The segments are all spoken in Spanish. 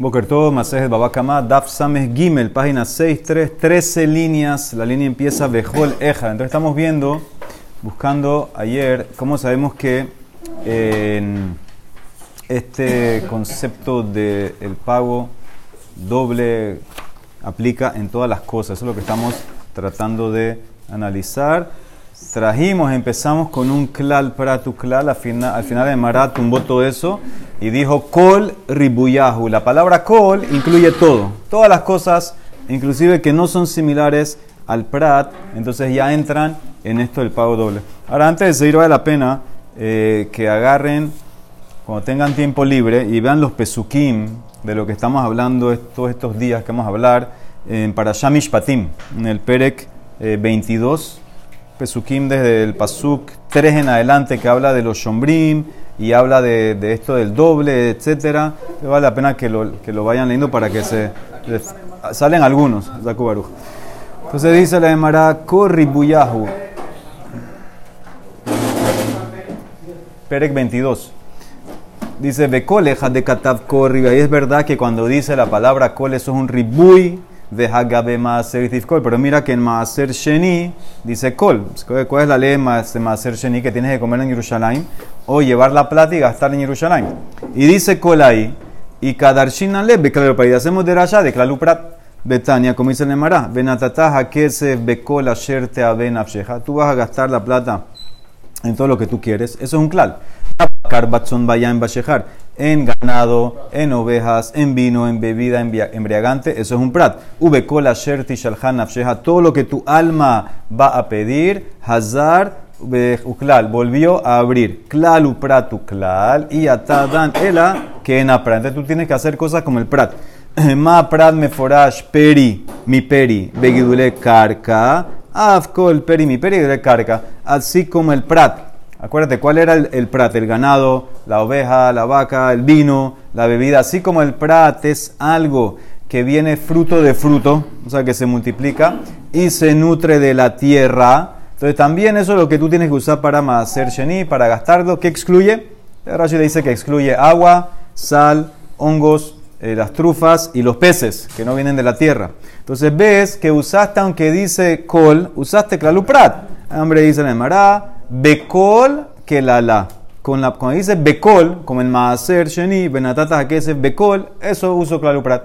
Boker todo, Masejet Babakama, Daf Sames Gimel, página 6, 3, 13 líneas. La línea empieza Bejol Eja. Entonces estamos viendo, buscando ayer, cómo sabemos que este concepto del el pago doble aplica en todas las cosas. Eso es lo que estamos tratando de analizar. Trajimos, empezamos con un klal para tu klal, al final, al final de Marat tumbó todo eso y dijo kol ribuyahu. La palabra kol incluye todo, todas las cosas, inclusive que no son similares al prat, entonces ya entran en esto del pago doble. Ahora, antes de seguir, vale la pena eh, que agarren, cuando tengan tiempo libre, y vean los pesukim de lo que estamos hablando todos estos días que vamos a hablar en Parashamish Patim, en el Perek 22 Pesukim desde el Pasuk 3 en adelante que habla de los Shombrim y habla de, esto del doble, etcétera. Vale la pena que lo, que lo vayan leyendo para que se. salen algunos, Zakubaruj. Entonces dice la Emara Korribuyahu. Perek 22. Dice Bekoleja de Katav Korri. Y es verdad que cuando dice la palabra Kol, eso es un ribuy de Hagabe Maaser Kol. Pero mira que en Maaser Sheni dice Kol. ¿Cuál es la ley de Maaser Sheni que tienes que comer en Jerusalén? O llevar la plata y gastar en Jerusalén. Y dice Kol ahí. Y Kadarshinan le claro, para hacemos de Rasha de Klaluprat. Betania, como dice el Nemara, Benatataja Kesef Bekol Asher Teaben. Tú vas a gastar la plata en todo lo que tú quieres. Eso es un klal. Karbatzon vaya en Bashejar, en ganado, en ovejas, en vino, en bebida embriagante, eso es un prat. Ubekola sherti shalhan todo lo que tu alma va a pedir, hazar, uklal, volvió a abrir. Klal upratu klal, y atadan ela que en aprat. Entonces tú tienes que hacer cosas como el prat. Ma prat meforash peri, mi peri, begidule karka, afkol peri, mi peri, karka, así como el prat Acuérdate, ¿cuál era el, prat? El ganado, la oveja, la vaca, el vino, la bebida. Así como el prat es algo que viene fruto de fruto, o sea, que se multiplica y se nutre de la tierra. Entonces también eso es lo que tú tienes que usar para hacer sheni, para gastarlo. ¿Qué excluye? Rashi dice que excluye agua, sal, hongos, eh, las trufas y los peces que no vienen de la tierra. Entonces ves que usaste, aunque dice col, usaste claluprat. Hombre dice en el mará, Bekol que la la. Con la, cuando dice Bekol, como en Maaser Sheni, Benatata Hakesef Bekol, eso uso Klaluprat.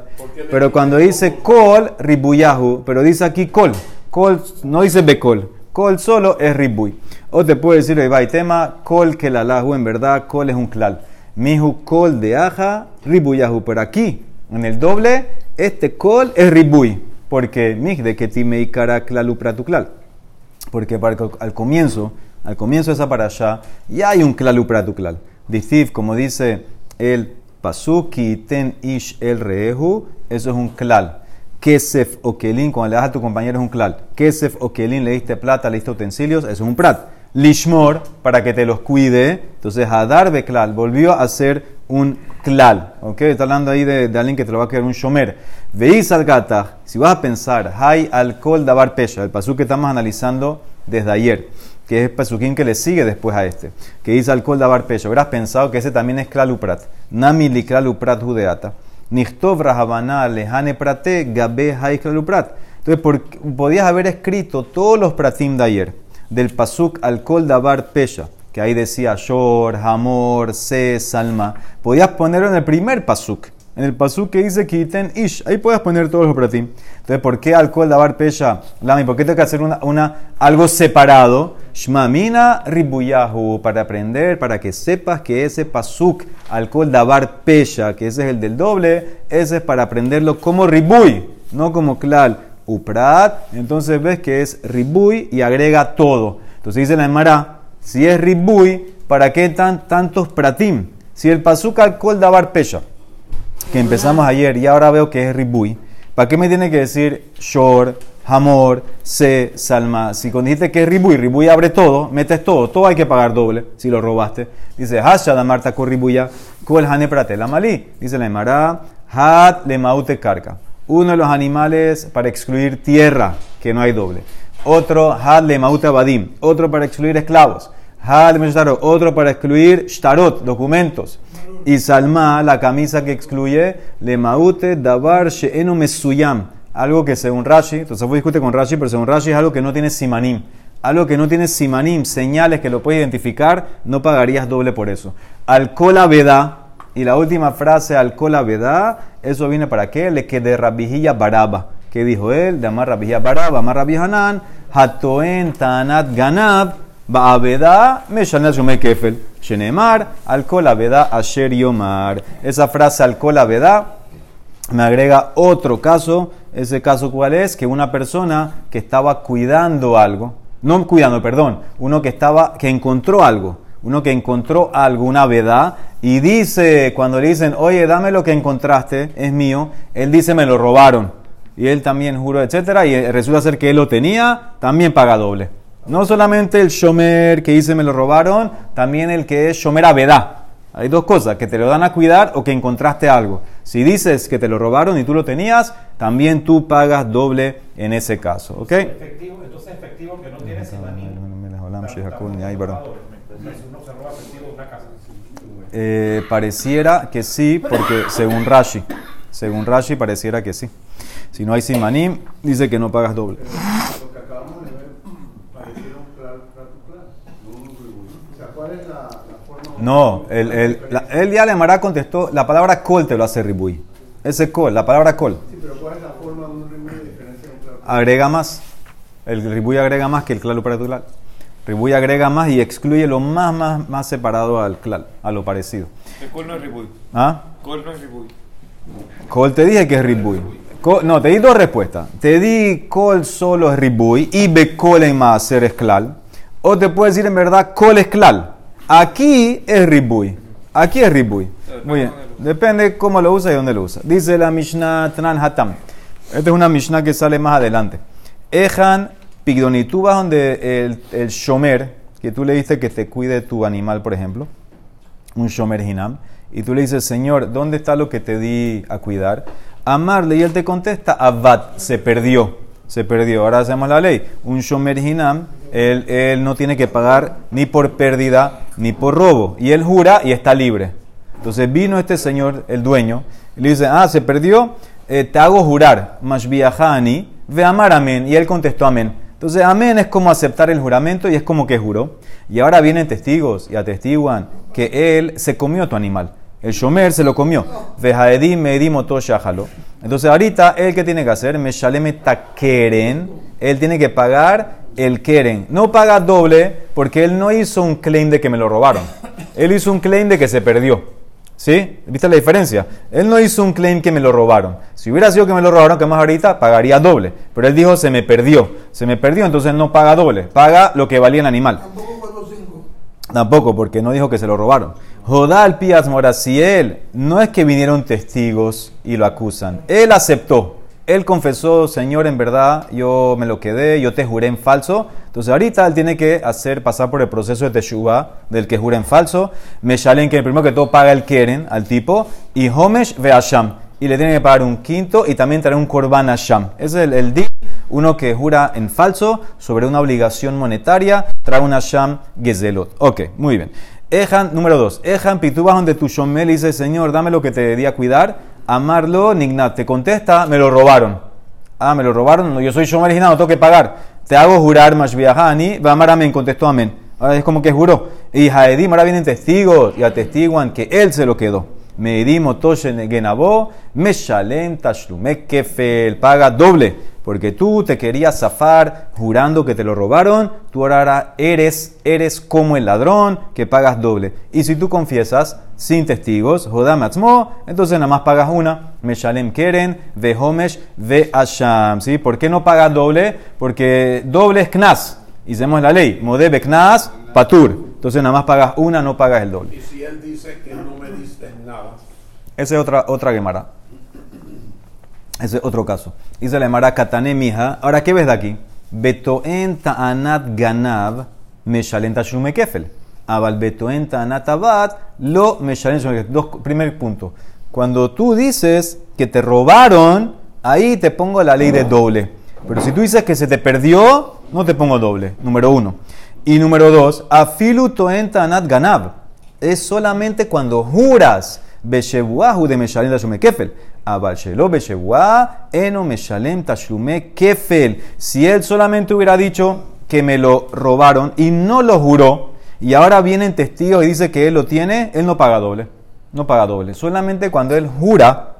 Pero cuando dice Kol, Ribuyahu, pero dice aquí Kol. Kol no dice Bekol. Kol solo es Ribuy. O te puedo decir, hay tema, Kol que la lahu, en verdad, Kol es un klal. Mihu Kol de Aja, Ribuyahu. Pero aquí, en el doble, este Kol es Ribuy. Porque, mij de que time cara Klalupratu klal. Porque para, al comienzo, al comienzo de esa parasha, ya hay un klal upratu klal. Dicif, como dice el pasuki ten ish el rehu, eso es un klal. Kesef o kelin, cuando le das a tu compañero es un klal. Kesef o kelin, le diste plata, le diste utensilios, eso es un prat. Lishmor, para que te los cuide. Entonces, Hadar de klal volvió a ser un klal. ¿Ok? Está hablando ahí de, alguien que te lo va a quedar un shomer. Veis al gata, si vas a pensar, hay alcohol dabar pesha, el pasuk que estamos analizando desde ayer que es el pesuquín que le sigue después a este, que dice alcohol de abar pecho. Habrás pensado que ese también es klaluprat. Nami li klaluprat judeata. Nichtov rahabana lehane prate gabe hay klaluprat. Entonces, podías haber escrito todos los pratim de ayer, del pasuk alcohol de abar pecha, que ahí decía shor, hamor, se, salma. Podías ponerlo en el primer pasuk. En el pasuk que dice Kiten Ish, ahí puedes poner todos los pratim. Entonces, ¿por qué alcohol davar pecha? Lami, ¿por qué tengo que hacer una, algo separado? Shmamina ribuyahu, para aprender, para que sepas que ese pasuk, alcohol davar pecha, que ese es el del doble, ese es para aprenderlo como ribuy, no como klal uprat. Entonces ves que es ribuy y agrega todo. Entonces dice la Emara, si es ribuy, ¿para qué tan, tantos pratim? Si el pasuk alcohol davar pecha que empezamos ayer y ahora veo que es Ribuy, ¿para qué me tiene que decir Shor, Hamor, Se, Salma? Si cuando dijiste que es Ribuy, Ribuy abre todo, metes todo, todo hay que pagar doble si lo robaste. Dice Hasha da Marta con Ribuya, Kuel Hane la Malí. Dice la Emara, Hat le Maute Karka. Uno de los animales para excluir tierra, que no hay doble. Otro, Had le Maute Abadim. Otro para excluir esclavos. Had le otro para excluir Shtarot, documentos. Y salma, la camisa que excluye, le maute davar she'enu mesuyam. Algo que según Rashi, entonces fue discute con Rashi, pero según Rashi es algo que no tiene simanim. Algo que no tiene simanim, señales que lo puede identificar, no pagarías doble por eso. Alcola veda, y la última frase, alcola veda, eso viene para qué? Le que de rabijilla baraba. ¿Qué dijo él? De amar rabijilla baraba, amar rabijanan, hatoen tanat ganab, ba'aveda, meshanel shumei kefel. Shenemar, alcola veda, asher yomar. Esa frase, alcola veda, me agrega otro caso ese caso cuál es? Que una persona que estaba cuidando algo, no cuidando, perdón, uno que estaba, que encontró algo, uno que encontró alguna verdad y dice, cuando le dicen, oye, dame lo que encontraste, es mío, él dice, me lo robaron. Y él también juró, etcétera, y resulta ser que él lo tenía, también paga doble. No solamente el shomer que dice me lo robaron, también el que es shomer avedá. Hay dos cosas, que te lo dan a cuidar o que encontraste algo. Si dices que te lo robaron y tú lo tenías, también tú pagas doble en ese caso. ¿Ok? Efectivo, entonces efectivo que no tiene eh, pareciera que sí, porque según Rashi, según Rashi pareciera que sí. Si no hay simanim, dice que no pagas doble. No, el, el, el día de Mará contestó, la palabra col te lo hace ribui. Ese col, la palabra col. Sí, pero ¿cuál es la forma de un ribui diferencia de un claro? Agrega más. El ribui agrega más que el claro para tu claro. Ribui agrega más y excluye lo más, más, más separado al clal, a lo parecido. El col no es ribui. ¿Ah? Col no es ribui. Col te dije que es ribui. no, te di dos respuestas. Te di col solo es ribui y becol en más ser es clal. O te puedo decir en verdad col es clal. Aquí es ribui. Aquí es ribui. Muy bien. Depende cómo lo usa y dónde lo usa. Dice la Mishnah Tran Hatam. Esta es una Mishnah que sale más adelante. Ejan Pigdoni. Tú vas donde el, el shomer, que tú le dices que te cuide tu animal, por ejemplo. Un shomer hinam. Y tú le dices, Señor, ¿dónde está lo que te di a cuidar? Amarle. Y él te contesta, Abad, se perdió. Se perdió. Ahora hacemos la ley. Un shomer hinam él, no tiene que pagar ni por pérdida ni por robo. Y él jura y está libre. Entonces vino este señor, el dueño, y le dice, ah, se perdió, eh, te hago jurar, mashbiahani, ve amar amén. Y él contestó amén. Entonces amén es como aceptar el juramento y es como que juró. Y ahora vienen testigos y atestiguan que él se comió tu animal. El shomer se lo comió. Vejaedim medim shahalo. Entonces ahorita, ¿él qué tiene que hacer? Me shaleme takeren. Él tiene que pagar el Keren. No paga doble porque él no hizo un claim de que me lo robaron. Él hizo un claim de que se perdió. ¿Sí? ¿Viste la diferencia? Él no hizo un claim que me lo robaron. Si hubiera sido que me lo robaron, que más ahorita, pagaría doble. Pero él dijo, se me perdió. Se me perdió, entonces no paga doble. Paga lo que valía el animal. Tampoco Tampoco, porque no dijo que se lo robaron. Jodal Piaz él no es que vinieron testigos y lo acusan. Él aceptó. Él confesó, Señor, en verdad, yo me lo quedé, yo te juré en falso. Entonces ahorita él tiene que hacer pasar por el proceso de teshuva del que jura en falso. Meshalen, que primero que todo paga el keren al tipo. Y Homesh ve Sham. Y le tiene que pagar un quinto y también traer un korban a Sham. Ese es el, el Uno que jura en falso sobre una obligación monetaria, trae una Sham Gezelot. Ok, muy bien. Ejan, número dos. Ejan, pitubas donde tu shomel dice, Señor, dame lo que te di a cuidar amarlo, Nignat te contesta, me lo robaron. Ah, me lo robaron, no, yo soy original, no tengo que pagar. Te hago jurar, Mashbiahani, va a amén, contestó amén. Ahora es como que juró. Y Jaedim, ahora vienen testigos y atestiguan que él se lo quedó. Medim Otoshen Genabo, Meshalem Tashlumek Kefel, paga doble, porque tú te querías zafar jurando que te lo robaron, tú ahora eres, eres como el ladrón que pagas doble. Y si tú confiesas sin testigos, Jodamatzmo, entonces nada más pagas una, Meshalem Keren, Ve Homesh, Ve Asham. ¿Sí? ¿Por qué no pagas doble? Porque doble es Knas. Hicimos la ley, Modebe Knas, Patur. Entonces nada más pagas una, no pagas el doble. Y si él dice que no me diste nada. Esa es otra, otra Gemara. Ese es otro caso. Dice la Gemara Katane Mija. Ahora, ¿qué ves de aquí? Betoen ta'anat ganav meshalen tashume kefel. Abal betoen ta'anat abat lo meshalen tashume Dos, primer punto. Cuando tú dices que te robaron, ahí te pongo la ley de doble. Pero si tú dices que se te perdió, no te pongo doble. Número uno. Y número dos, afilu toen ta'anat ganav es solamente cuando juras. Beshebuahu de Meshalem Tashume Kefel. Si él solamente hubiera dicho que me lo robaron y no lo juró, y ahora vienen testigos y dice que él lo tiene, él no paga doble. No paga doble. Solamente cuando él jura,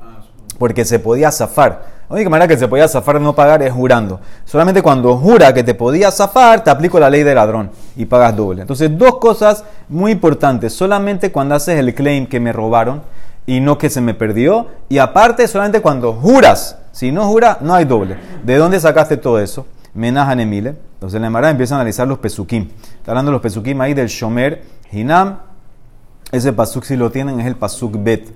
porque se podía zafar. La única manera que se podía zafar no pagar es jurando. Solamente cuando jura que te podía zafar, te aplico la ley de ladrón y pagas doble. Entonces, dos cosas muy importantes. Solamente cuando haces el claim que me robaron y no que se me perdió. Y aparte, solamente cuando juras. Si no jura, no hay doble. ¿De dónde sacaste todo eso? Menajan Emile. Entonces, en la Emara empieza a analizar los pesukim. Está hablando de los pesukim ahí del Shomer Hinam. Ese pasuk, si lo tienen, es el pasuk bet.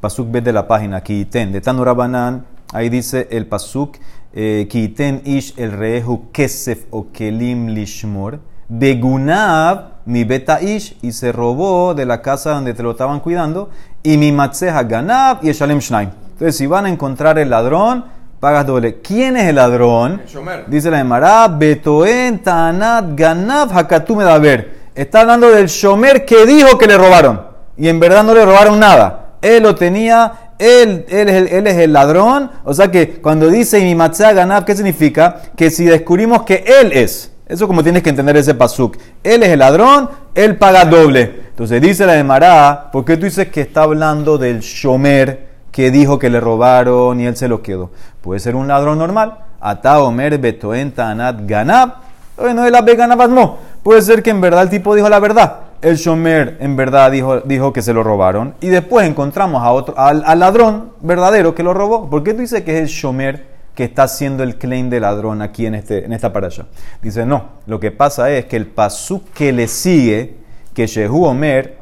Pasuk bet de la página. Kiten. De Tanurabanan. Ahí dice el pasuk. Eh, Kiten ish el rehu kesef o kelim lishmor. Begunav mi beta ish. Y se robó de la casa donde te lo estaban cuidando. Y mi matzeha ganav y shalem shnaim. Entonces, si van a encontrar el ladrón, pagas doble. ¿Quién es el ladrón? El Shomer. Dice la Emara, Betoen, Tanat, Ganav, Hakatu Medaber. Está hablando del Shomer que dijo que le robaron. Y en verdad no le robaron nada. Él lo tenía, él, él, es, el, él es el ladrón. O sea que cuando dice mi matzah Ganav, ¿qué significa? Que si descubrimos que él es. Eso como tienes que entender ese pasuk. Él es el ladrón, él paga doble. Entonces dice la Emara, ¿por qué tú dices que está hablando del Shomer? que dijo que le robaron y él se lo quedó. Puede ser un ladrón normal. Ata Omer Betoen Tanat Ganab. No es la Ganab no. Puede ser que en verdad el tipo dijo la verdad. El Shomer en verdad dijo, dijo que se lo robaron. Y después encontramos a otro, al, al ladrón verdadero que lo robó. ¿Por qué tú dices que es el Shomer que está haciendo el claim de ladrón aquí en, este, en esta parasha? Dice, no. Lo que pasa es que el pasuk que le sigue, que Shehu Omer,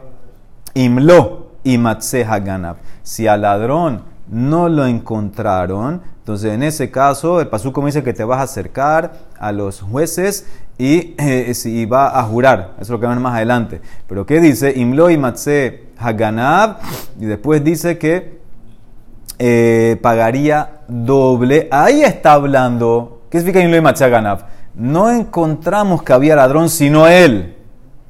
Imlo y. Si al ladrón no lo encontraron, entonces en ese caso el pasú como dice que te vas a acercar a los jueces y, eh, va a jurar. Eso es lo que vemos más adelante. Pero ¿qué dice? Imlo y Matse Haganab. Y después dice que eh, pagaría doble. Ahí está hablando. ¿Qué significa Imlo y Matse Haganab? No encontramos que había ladrón sino él.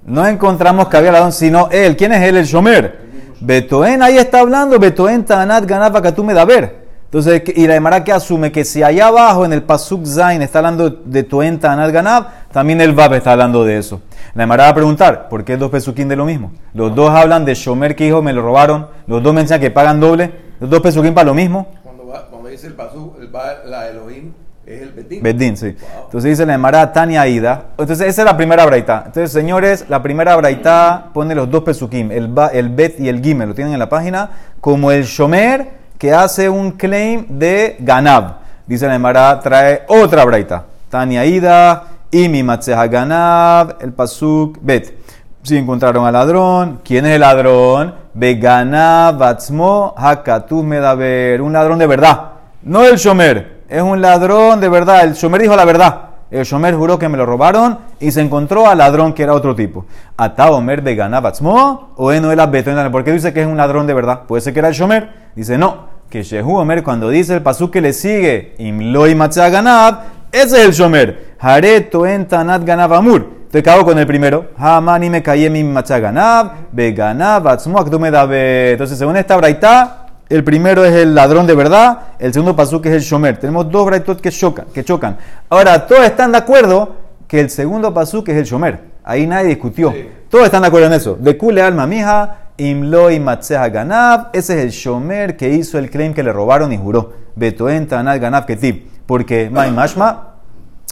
No encontramos que había ladrón sino él. ¿Quién es él? El Shomer. Betoen, ahí está hablando, Betoen Tanat Ganab Akatu Medaber. Entonces, y la Emara que asume que si allá abajo en el Pasuk Zain está hablando de Toen Tanat Ganab, también el Bab está hablando de eso. La Emara va a preguntar, ¿por qué dos Pesukim de lo mismo? Los dos hablan de Shomer que hijo me lo robaron, los dos mencionan que pagan doble, los dos Pesukim para lo mismo. Cuando, va, cuando dice el pasú, el ba- la Elohim es el Betín. Bedín, sí. Entonces dice la Emara Tania Ida. Entonces esa es la primera braita. Entonces, señores, la primera braita pone los dos pesukim, el, ba- el Bet y el Gimel, lo tienen en la página, como el Shomer que hace un claim de Ganab. Dice la Emara, trae otra braita. Tania Ida, y mi Matzeha Ganab, el pasuk Bet. Si encontraron al ladrón, ¿quién es el ladrón? Veganab, Batzmo, Hakatu Medaber. Un ladrón de verdad. No el Shomer. Es un ladrón de verdad. El Shomer dijo la verdad. El Shomer juró que me lo robaron y se encontró al ladrón que era otro tipo. Ata Omer de Ganabatzmo o Eno el Beton. ¿Por qué dice que es un ladrón de verdad? Puede ser que era el Shomer. Dice no. Que Shehu Omer, cuando dice el pasú que le sigue, Imloi Matzah Ganab, ese es el Shomer. Hareto en Tanat Ganab Amur. Te cago con el primero. Hamani me caí mi Matzah Ganab, Beganab, Atzmo Akdume Dabe. Entonces, según esta braita, el primero es el ladrón de verdad, el segundo pasú que es el shomer. Tenemos dos braitot que chocan, que chocan. Ahora, todos están de acuerdo que el segundo pasú que es el shomer. Ahí nadie discutió. Sí. Todos están de acuerdo en eso. De kule alma mija, imloi matzeha ganab. Ese es el shomer que hizo el claim que le robaron y juró. Betoen tanal ganab ketib. Porque, mai mashma,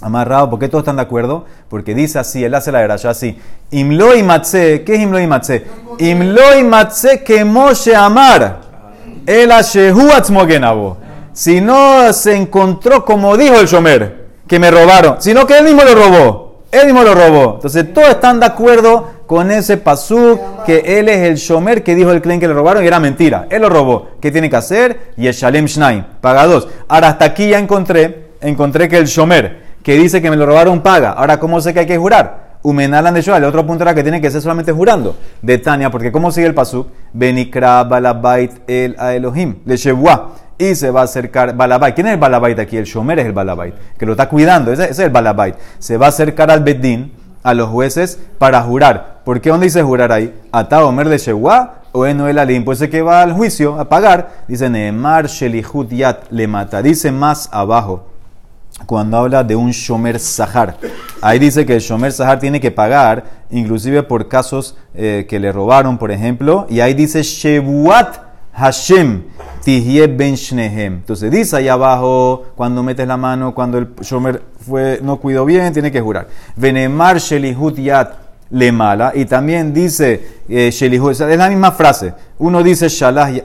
amarrado, ¿por qué todos están de acuerdo? Porque dice así, él hace la gracia así. Imloi matze, ¿qué es imloi matze? Imloi matze que Moshe amar. El. Si no se encontró como dijo el Shomer, que me robaron, sino que él mismo lo robó. Él mismo lo robó. Entonces todos están de acuerdo con ese pasuk que él es el Shomer que dijo el claim que le robaron y era mentira. Él lo robó. ¿Qué tiene que hacer? Y el Shalem Shnaim. Paga dos. Ahora hasta aquí ya encontré, encontré que el Shomer que dice que me lo robaron paga. Ahora, ¿cómo sé que hay que jurar? Umenalan de. El otro punto era que tiene que ser solamente jurando. De Tania, porque ¿cómo sigue el pasuk? Benikra balabait el a Elohim. Le Shebuah. Y se va a acercar balabait. ¿Quién es el balabait aquí? El Shomer es el balabait. Que lo está cuidando. Ese, es el balabait. Se va a acercar al Bedín a los jueces para jurar. ¿Por qué dónde dice jurar ahí? Ata Omer de Shewa o en el Alim. Pues que va al juicio a pagar. Dice Neemar Shelihut Yat le mata. Dice más abajo cuando habla de un Shomer Sahar. Ahí dice que el Shomer Sahar tiene que pagar, inclusive por casos eh, que le robaron, por ejemplo. Y ahí dice Shebuat Hashem Tihye Ben Shnehem. Entonces dice ahí abajo, cuando metes la mano, cuando el Shomer no cuidó bien, tiene que jurar. Venemar Shelihut Yat le mala. Y también dice eh, es la misma frase. Uno dice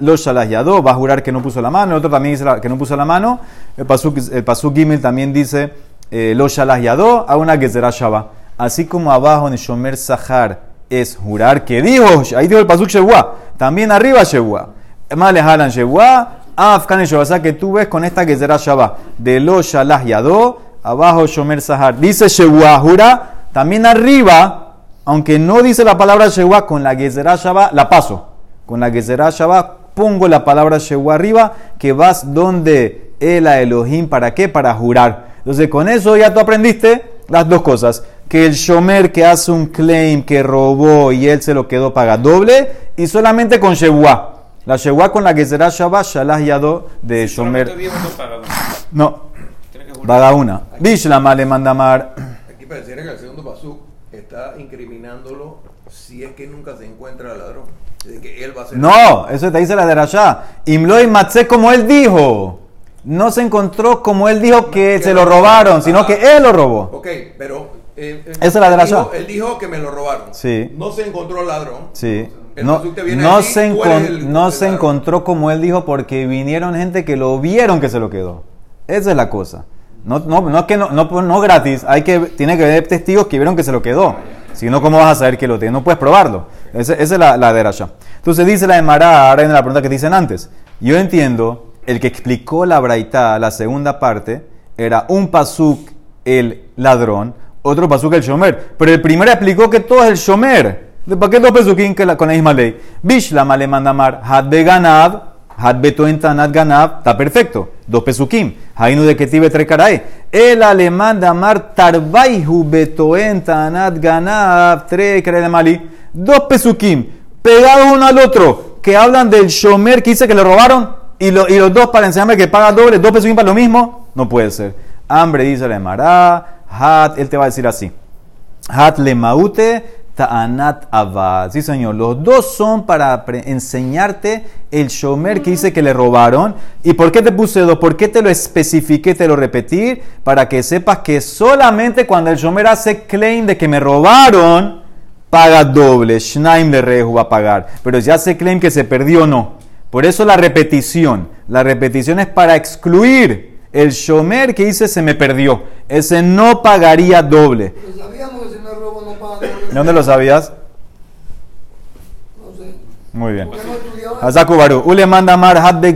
lo Shalah Yado, va a jurar que no puso la mano. El otro también dice que no puso la mano. El Pasuk, el Pasuk Gimel también dice eh, lo Shalah Yado, a una Gezerah Shabbat. Así como abajo en el Shomer Sahar es jurar que dijo, ahí dijo el Pasuk Shewua, también arriba Shewua. Más le jalan Shewua, Afkan sea que tú ves con esta Gezerah Shabbat de lo Shalah Yado, abajo Shomer Sahar. Dice Shewua, jura, también arriba aunque no dice la palabra Shewa, con la Gezerah Shabbat la paso. Con la Gezerah Shabbat pongo la palabra Shewa arriba, que vas donde el Elohim, ¿para qué? Para jurar. Entonces con eso ya tú aprendiste las dos cosas. Que el Shomer que hace un claim que robó y él se lo quedó paga doble y solamente con Shewa. La Shewa con la Gezerah Shabbat, Shalah Yado de Shomer. no paga, una. Bishlama le manda mar. Aquí pareciera que el segundo pasuk está incriminándolo si es que nunca se encuentra al ladrón. De que él va a ser. No, eso te dice la de Rasha. Imloi Matze como él dijo. No se encontró como él dijo que se lo robaron, sino que él lo robó. Ok, pero. eh, eh, Esa es la de la él dijo-. Él dijo que me lo robaron. Sí. No se encontró al ladrón. Sí. No, no aquí, se, encon- el- no el se encontró como él dijo porque vinieron gente que lo vieron que se lo quedó. Esa es la cosa. No, no, no que no, no, no gratis, hay que, tiene que haber testigos que vieron que se lo quedó. Si no, ¿cómo vas a saber que lo tiene? No puedes probarlo. Esa, es la, la de Rasha. Entonces dice la de ahora en la pregunta que dicen antes. Yo entiendo, el que explicó la braita, la segunda parte, era un pasuk el ladrón, otro pasuk el shomer. Pero el primero explicó que todo es el shomer. ¿Para qué dos la- con la misma ley? Bishlama le manda mar, had de ganab, had tanat ganab, está perfecto. Dos pesukim. Hainu de ketive tre caray. El alemán de amar tarbaihu betoen tanat ganab, mali. Dos pesukim, pegados uno al otro, que hablan del shomer que dice que le robaron, y, lo- y los dos para enseñarme que paga doble, dos pesukim para lo mismo, no puede ser. Hambre dice la Mará, hat, él te va a decir así. Hat le maute ta'anat avad. Sí, señor. Los dos son para enseñarte el shomer que dice que le robaron. ¿Y por qué te puse dos? ¿Por qué te lo especifiqué, te lo repetí? Para que sepas que solamente cuando el shomer hace claim de que me robaron, paga doble. Shnaim le reju va a pagar. Pero si hace claim que se perdió, no. Por eso la repetición. La repetición es para excluir el shomer que dice se me perdió. Ese no pagaría doble. ¿De dónde lo sabías? No sé. Muy bien. Azakubaru. Ule manda mar had de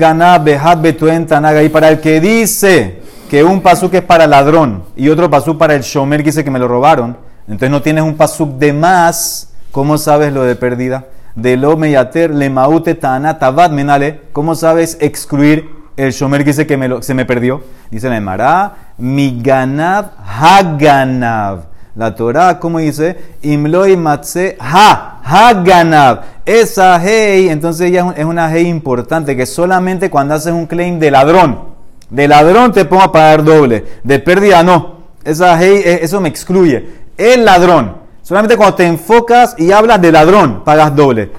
betuen tanaga. Y para el que dice que un pasuk es para ladrón y otro pasuk para el shomer que dice que me lo robaron, entonces no tienes un pasuk de más. ¿Cómo sabes lo de pérdida? De lo meyater le maute avad menale. ¿Cómo sabes excluir el shomer que dice que me lo- se me perdió? Dice la Emara, mi ganab haganav. La Torah, ¿cómo dice? Imloi matze ha, haganav. Esa hey, entonces ella es un- es una hey importante que solamente cuando haces un claim de ladrón, de ladrón te pongo a pagar doble, de pérdida no. Esa hey, eh, eso me excluye. El ladrón. Solamente cuando te enfocas y hablas de ladrón, pagas doble.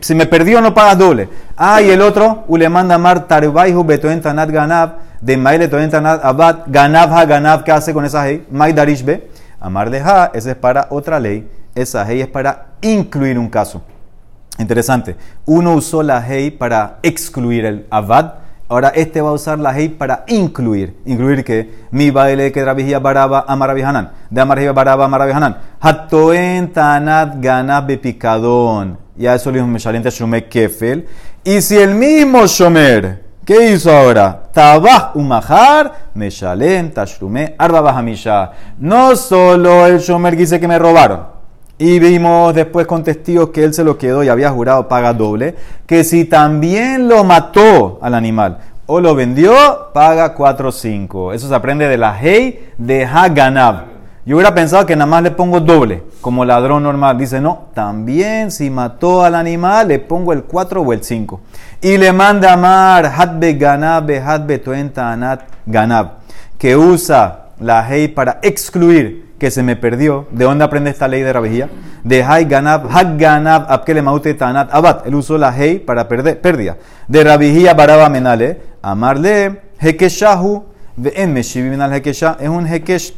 Si me perdió, no pagas doble. Ah, y el otro, Ulemanda Mar Tarbaihu Betoen Ganab, de Maile Toen Tanat Abad, Ganab Ha Ganab, ¿qué hace con esa hey? Mai Darish Be. Amar de Ha, esa es para otra ley. Esa hey es para incluir un caso. Interesante. Uno usó la hey para excluir el avad. Ahora este va a usar la hey para incluir. Incluir que mi baile que rabijía baraba amarabihanan. De amarajía baraba amarabihanan. Hatoen tanat ganab bepicadón. Ya eso le dijo Meshalente Shumek Kefel. Y si el mismo Shomer, ¿qué hizo ahora? Tabah umahar, Meshalem tashlume arba bahamisha. No solo el Shomer dice que me robaron. Y vimos después con testigos que él se lo quedó y había jurado paga doble. Que si también lo mató al animal o lo vendió, paga 4 o 5. Eso se aprende de la Hey de Haganab. Yo hubiera pensado que nada más le pongo doble, como ladrón normal. Dice, no, también si mató al animal, le pongo el 4 o el 5. Y le manda a Mar, Hatbe Ganab, Hatbe Tuenta Anat Ganab, que usa la Hei para excluir que se me perdió. ¿De dónde aprende esta ley de Rabijía? De Hay Ganab, Hat Ganab, Abkele Maute Tanat Abat. Él usó la Hei para perder, pérdida. De Rabijía Baraba Menale, Amarle, Hekeshahu, en Meshivim al Hekeshah, es un Hekesh.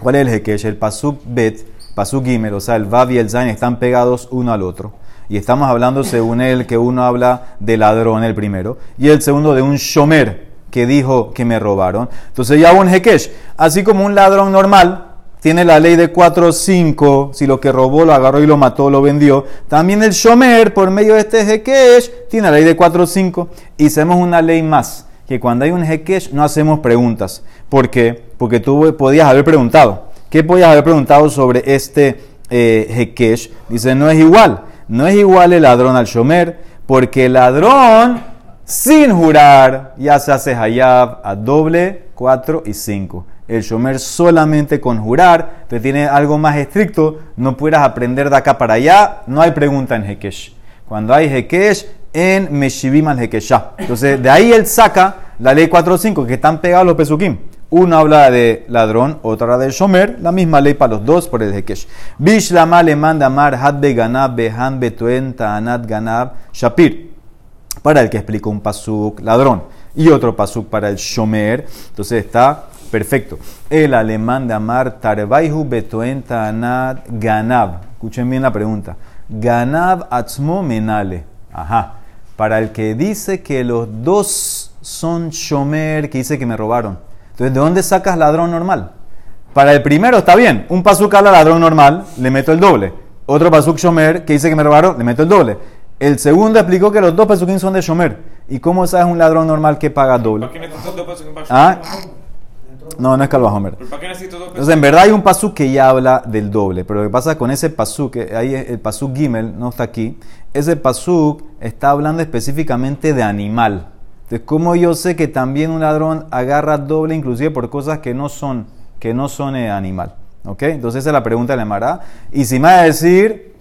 ¿Cuál es el Hekesh? El Pasuk Bet, Pasuk Gimel, o sea, el Vav y el Zain están pegados uno al otro. Y estamos hablando según él que uno habla de ladrón el primero y el segundo de un shomer que dijo que me robaron. Entonces ya un hekesh. Así como un ladrón normal tiene la ley de 4 o 5, si lo que robó lo agarró y lo mató, lo vendió. También el shomer, por medio de este hekesh, tiene la ley de 4 o 5. Y hacemos una ley más, que cuando hay un hekesh no hacemos preguntas. ¿Por qué? Porque tú podías haber preguntado. ¿Qué podías haber preguntado sobre este eh, hekesh? Dice, no es igual. No es igual el ladrón al shomer, porque el ladrón, sin jurar, ya se hace hayab a doble, 4 y 5. El shomer solamente con jurar, te tiene algo más estricto, no puedas aprender de acá para allá, no hay pregunta en Hekesh. Cuando hay Hekesh, en Meshivim al Hekeshah. Entonces, de ahí él saca la ley 4 o 5, que están pegados los pesukim. Uno habla de ladrón, otra de shomer, la misma ley para los dos por el hekesh. Bishlama le manda mar had ganab behan betuen ta'anat ganab shapir. Para el que explicó un pasuk ladrón y otro pasuk para el shomer. Entonces está perfecto. El alemán de amar tarbaihu betuen ta'anat ganab. Escuchen bien la pregunta. Ganab atzmo menale. Ajá. Para el que dice que los dos son shomer, que dice que me robaron. Entonces, ¿de dónde sacas ladrón normal? Para el primero está bien. Un pasuk habla ladrón normal, le meto el doble. Otro pasuk shomer que dice que me robaron, le meto el doble. El segundo explicó que los dos pasukim son de shomer. ¿Y cómo sabes un ladrón normal que paga doble? ¿Para qué dos? ¿Ah? No, no es calvajomer. ¿Pero ¿Para qué necesito dos pesos? Entonces, en verdad hay un pasuk que ya habla del doble, pero lo que pasa con ese pasuk, que ahí el pasuk Gimel, no está aquí, ese pasuk está hablando específicamente de animal. Entonces, ¿cómo yo sé que también un ladrón agarra doble inclusive por cosas que no son, que no son eh, animal? ¿Ok? Entonces esa es la pregunta de la Mara. Y si me va a decir,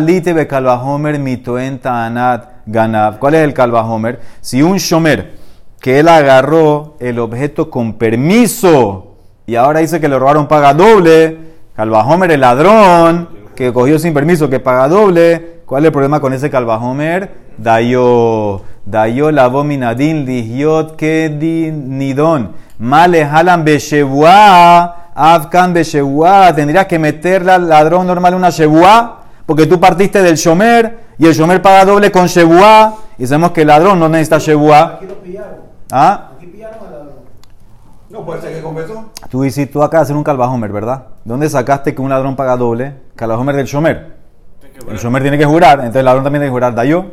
lite be calvajomer mitoenta anat ganab. ¿Cuál es el calvajomer? Si un shomer que él agarró el objeto con permiso y ahora dice que le robaron paga doble, calvajomer el ladrón que cogió sin permiso que paga doble, ¿cuál es el problema con ese calvajomer? Dayo, dayo la vominadin lihiot kedin nidon, male halan beshevua, afkan beshevua, tendrías que meterle al ladrón normal una shevua, porque tú partiste del shomer y el shomer paga doble con shevua, y sabemos que el ladrón no necesita shevua. Aquí lo pillaron. ¿Ah? Aquí pillaron al ladrón. No puede ser que confesó. Tú dices, tú acá hacer un calvajomer, ¿verdad? ¿Dónde sacaste que un ladrón paga doble? Calvajomer del shomer. El shomer tiene que jurar, entonces el ladrón también tiene que jurar. ¿Dayo?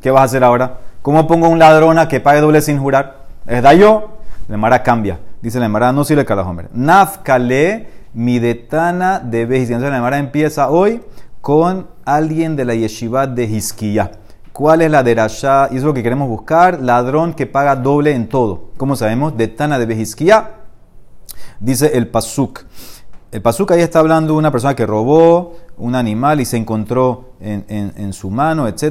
¿Qué vas a hacer ahora? ¿Cómo pongo un ladrón a que pague doble sin jurar? ¿Es dayo? La Mara cambia. Dice la Mara, no sirve el calvajomer. Nafkale midetana de Beis. Entonces la Mara empieza hoy con alguien de la yeshiva de Hizkiya. ¿Cuál es la derashá? Y es lo que queremos buscar. Ladrón que paga doble en todo. ¿Cómo sabemos? De Tana de Behizkiya. Dice el Pasuk. El Pasuk ahí está hablando de una persona que robó un animal y se encontró en, su mano, etc.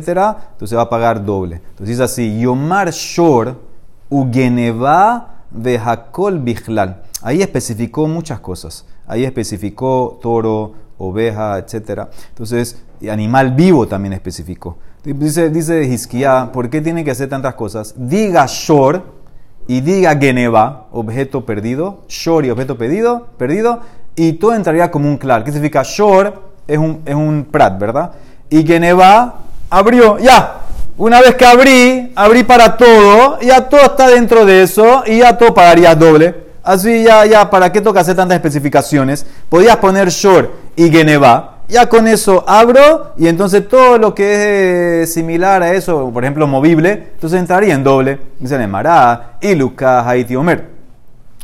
Entonces va a pagar doble. Entonces dice así: Yomar Shor Ugeneva Vehakol Bichlal. Ahí especificó muchas cosas. Ahí especificó toro, oveja, etc. Entonces, animal vivo también especificó. Dice, dice Hizkiah, ¿por qué tiene que hacer tantas cosas? Diga Shor y diga Geneva, objeto perdido. Shor y objeto perdido, perdido. Y todo entraría como un clar. ¿Qué significa? Shor es un, es un prat, ¿verdad? Y Geneva abrió, ya. Una vez que abrí, abrí para todo, ya todo está dentro de eso y ya todo pagaría doble. Así ya, ya, ¿para qué toca hacer tantas especificaciones? Podías poner Shor y Geneva. Ya con eso abro y entonces todo lo que es eh, similar a eso, por ejemplo, movible, entonces entraría en doble. Dice Nemará, y Luca, Haiti, Omer.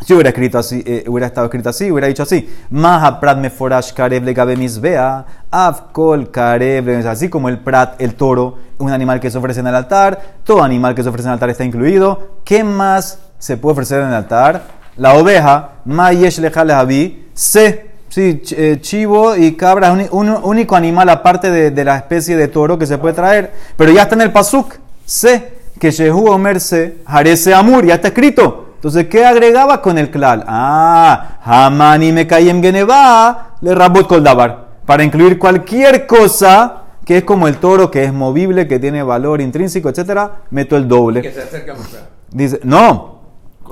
Si hubiera escrito así, eh, hubiera estado escrito así, hubiera dicho así. Maha prat me forash karev le gabe misbea, avkol karev, así como el prat, el toro, un animal que se ofrece en el altar, todo animal que se ofrece en el altar está incluido. ¿Qué más se puede ofrecer en el altar? La oveja, mayesh levi, se. Sí, eh, chivo y cabra es un, un único animal aparte de, de la especie de toro que se puede traer. Pero ya está en el pasuk. Se, que Shehu Omer se, Jarese Amur, ya está escrito. Entonces, ¿qué agregaba con el klal? Ah, Hamani me en Geneva, le rabot kol davar. Para incluir cualquier cosa que es como el toro, que es movible, que tiene valor intrínseco, etcétera, meto el doble. Que se acerca. Dice, no,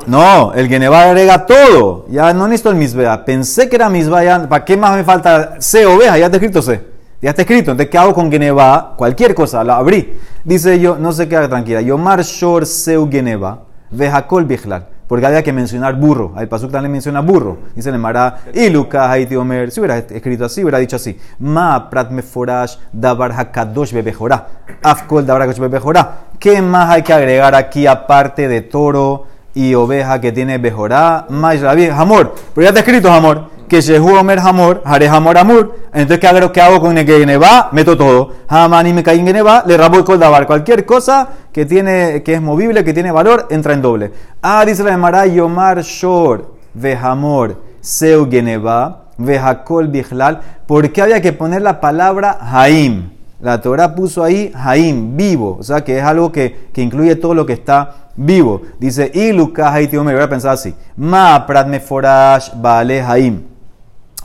no, el Geneva agrega todo. Ya no necesito el misbea. Pensé que era misbea, ya, ¿para qué más me falta C oveja? Ya está escrito C. Ya está escrito. Entonces, ¿qué hago con Geneva? Cualquier cosa, la abrí. Dice yo, no se queda tranquila. Yomar Shor Seu Geneva, Vejakol Bichlal. Porque había que mencionar burro. Al pasuk también menciona burro. Dice el Mará, y Lucas, Haiti Omer. Si hubiera escrito así, hubiera dicho así. Ma prat meforash davar hakadosh bebejorá. Afkol davar hakadosh bebejorá. ¿Qué más hay que agregar aquí aparte de toro y oveja que tiene bejorá? Más rabí, jamor. Pero ya está escrito jamor. Que Shehu Omer jamor, haré jamor amur. Entonces, ¿qué hago, qué hago con Geneva? Meto todo. Hamani me caí en Geneva, le rabo el davar. Cualquier cosa que, tiene, que es movible, que tiene valor, entra en doble. Ah, dice la Emara, Yomar Shor, Vehamor, Seu Geneva, Vejakol Bichlal. ¿Por qué había que poner la palabra Haim? La Torah puso ahí Haim, vivo. O sea que es algo que, que incluye todo lo que está vivo. Dice, y Lucas Haiti Omer, voy a pensar así. Ma Prat Meforash Baale Haim.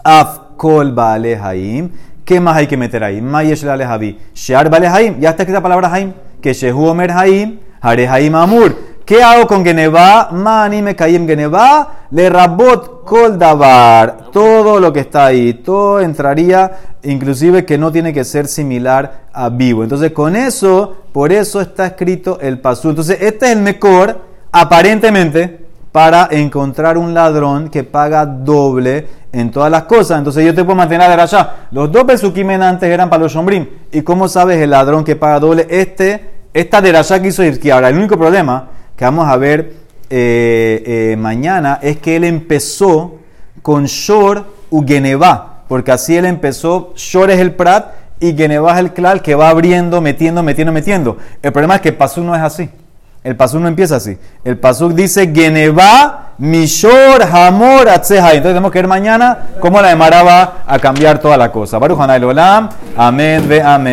Af Kol Haim. ¿Qué más hay que meter ahí? Mayesh Lale Habi. Shear Haim. Ya está escrita la palabra Haim. Que Shehu Omer Haim. Hare Haim Amur. ¿Qué hago con Geneva? Mani me caí en Geneva. Le rabot kol davar. Todo lo que está ahí. Todo entraría, inclusive que no tiene que ser similar a vivo. Entonces, con eso, por eso está escrito el pasú. Entonces, este es el mejor, aparentemente, para encontrar un ladrón que paga doble en todas las cosas. Entonces yo te puedo mantener de allá. Los dos pesuquimen antes eran para los shombrim. ¿Y cómo sabes el ladrón que paga doble? Este, esta de allá que hizo Irki. Ahora, el único problema que vamos a ver eh, eh, mañana es que él empezó con Shor u Geneva. Porque así él empezó, Shor es el Prat y Geneva es el Klal que va abriendo, metiendo, metiendo, metiendo. El problema es que Pasú no es así. El pasuk no empieza así. El pasuk dice Geneva, Mishor, Hamor, Atzeha. Entonces tenemos que ver mañana cómo la Emara va a cambiar toda la cosa. Baruch Hanay Olam. Amén, ve amén.